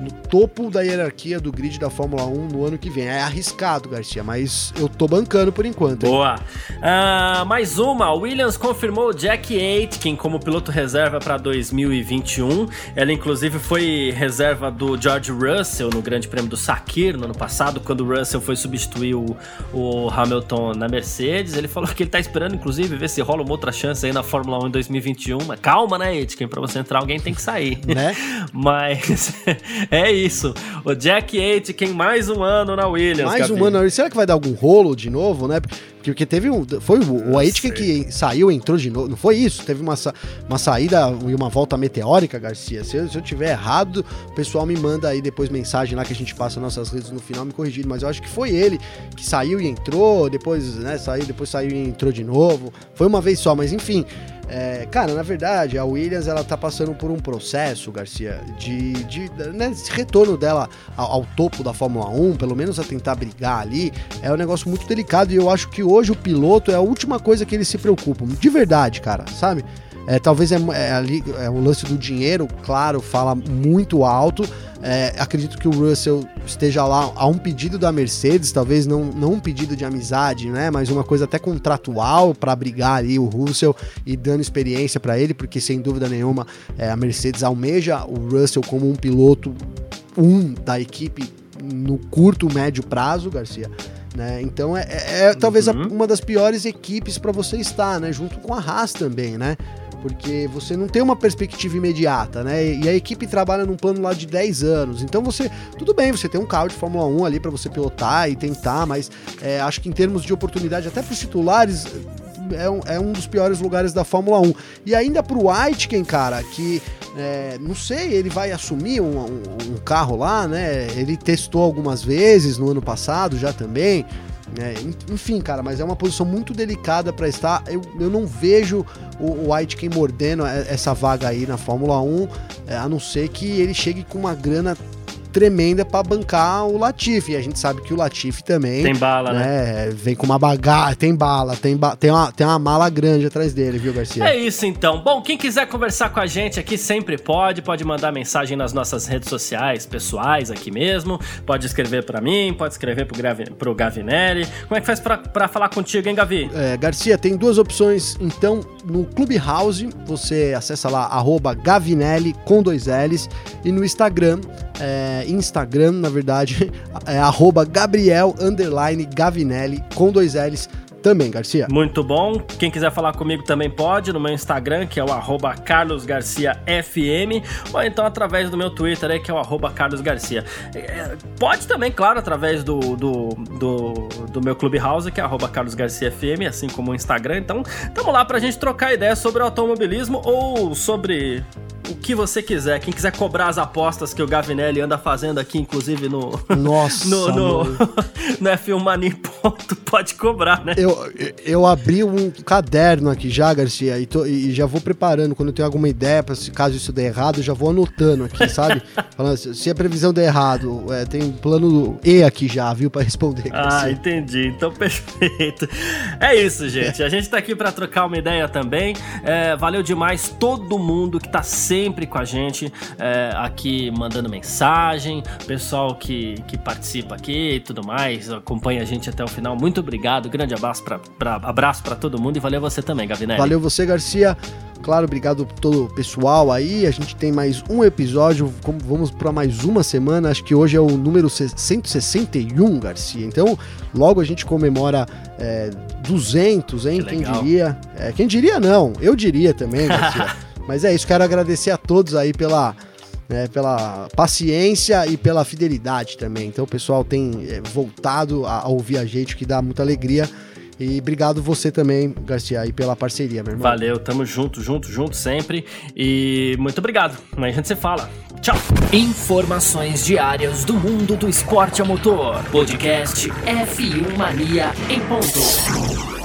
no topo da hierarquia do grid da Fórmula 1 no ano que vem. É arriscado, Garcia, mas eu tô bancando por enquanto. Hein? Boa. Uh, mais uma. Williams confirmou Jack Aitken como piloto reserva para 2021. Ela, inclusive, foi reserva do George Russell no Grande Prêmio do Sakir no ano passado, quando o Russell foi substituir o, o Hamilton na Mercedes. Ele falou que ele tá esperando, inclusive, ver se rola uma outra chance aí na Fórmula 1 em 2021. Mas calma, né, Aitken? Pra você entrar, alguém tem que sair. Né? mas. É isso. O Jack Aitken mais um ano na Williams. Mais um ano na Williams. Será que vai dar algum rolo de novo, né? Porque teve um. Foi o, o Aitken que saiu, entrou de novo. Não foi isso? Teve uma, uma saída e uma volta meteórica, Garcia. Se eu, se eu tiver errado, o pessoal me manda aí depois mensagem lá que a gente passa nossas redes no final me corrigindo. Mas eu acho que foi ele que saiu e entrou, depois, né, saiu, depois saiu e entrou de novo. Foi uma vez só, mas enfim. É, cara, na verdade, a Williams ela tá passando por um processo, Garcia, de, de né, esse retorno dela ao, ao, topo da Fórmula 1, pelo menos a tentar brigar ali, é um negócio muito delicado e eu acho que hoje o piloto é a última coisa que eles se preocupam, de verdade, cara, sabe? É, talvez é, é, ali, é o lance do dinheiro, claro, fala muito alto. É, acredito que o Russell esteja lá a um pedido da Mercedes, talvez não, não um pedido de amizade, né? Mas uma coisa até contratual para brigar ali o Russell e dando experiência para ele, porque sem dúvida nenhuma é, a Mercedes almeja o Russell como um piloto um da equipe no curto médio prazo, Garcia. Né? Então é, é, é talvez uhum. uma das piores equipes para você estar, né? Junto com a Haas também, né? Porque você não tem uma perspectiva imediata, né? E a equipe trabalha num plano lá de 10 anos. Então você, tudo bem, você tem um carro de Fórmula 1 ali para você pilotar e tentar, mas é, acho que em termos de oportunidade, até para os titulares, é um, é um, dos piores lugares da Fórmula 1. E ainda pro Aitken, cara, que é, não sei, ele vai assumir um, um, um, carro lá, né? Ele testou algumas vezes no ano passado já também. É, enfim, cara, mas é uma posição muito delicada para estar. Eu, eu não vejo o, o Aitken mordendo essa vaga aí na Fórmula 1, é, a não ser que ele chegue com uma grana tremenda para bancar o Latifi. E a gente sabe que o Latifi também. Tem bala, né? né? Vem com uma bagagem, tem bala, tem, ba tem, uma, tem uma mala grande atrás dele, viu, Garcia? É isso então. Bom, quem quiser conversar com a gente aqui sempre pode, pode mandar mensagem nas nossas redes sociais pessoais aqui mesmo. Pode escrever para mim, pode escrever pro, Gravi, pro Gavinelli. Como é que faz para falar contigo, hein, Gavi? É, Garcia, tem duas opções. Então, no Clubhouse, você acessa lá, arroba Gavinelli com dois L's. E no Instagram, é, Instagram, na verdade, é arroba Gabriel Gavinelli com dois L's também, Garcia. Muito bom. Quem quiser falar comigo também pode no meu Instagram, que é o arroba carlosgarciafm, ou então através do meu Twitter, aí, que é o arroba carlosgarcia. É, pode também, claro, através do, do, do, do meu Clubhouse, que é arroba carlosgarciafm, assim como o Instagram. Então, tamo lá pra gente trocar ideia sobre automobilismo ou sobre o que você quiser. Quem quiser cobrar as apostas que o Gavinelli anda fazendo aqui, inclusive no. Nossa! no, no, no F1 Mania ponto, pode cobrar, né? Eu, eu abri um caderno aqui já, Garcia, e, tô, e já vou preparando. Quando eu tenho alguma ideia, pra, se caso isso der errado, eu já vou anotando aqui, sabe? Falando, se a previsão der errado, é, tem um plano E aqui já, viu, para responder. Ah, Garcia. Ah, entendi. Então, perfeito. É isso, gente. A gente tá aqui para trocar uma ideia também. É, valeu demais todo mundo que tá sempre com a gente é, aqui mandando mensagem, pessoal que, que participa aqui e tudo mais, acompanha a gente até o final. Muito obrigado, grande abraço para todo mundo e valeu você também, Gavinelli. Valeu você, Garcia. Claro, obrigado todo o pessoal aí. A gente tem mais um episódio, vamos para mais uma semana. Acho que hoje é o número 161, Garcia. Então, logo a gente comemora é, 200, hein? Que quem diria? É, quem diria não? Eu diria também, Garcia. Mas é isso, quero agradecer a todos aí pela, né, pela paciência e pela fidelidade também. Então o pessoal tem é, voltado a, a ouvir a gente, que dá muita alegria. E obrigado você também, Garcia, aí pela parceria, meu irmão. Valeu, tamo junto, junto, junto sempre. E muito obrigado. Amanhã a gente se fala. Tchau. Informações diárias do mundo do esporte a motor. Podcast F1 Mania em ponto.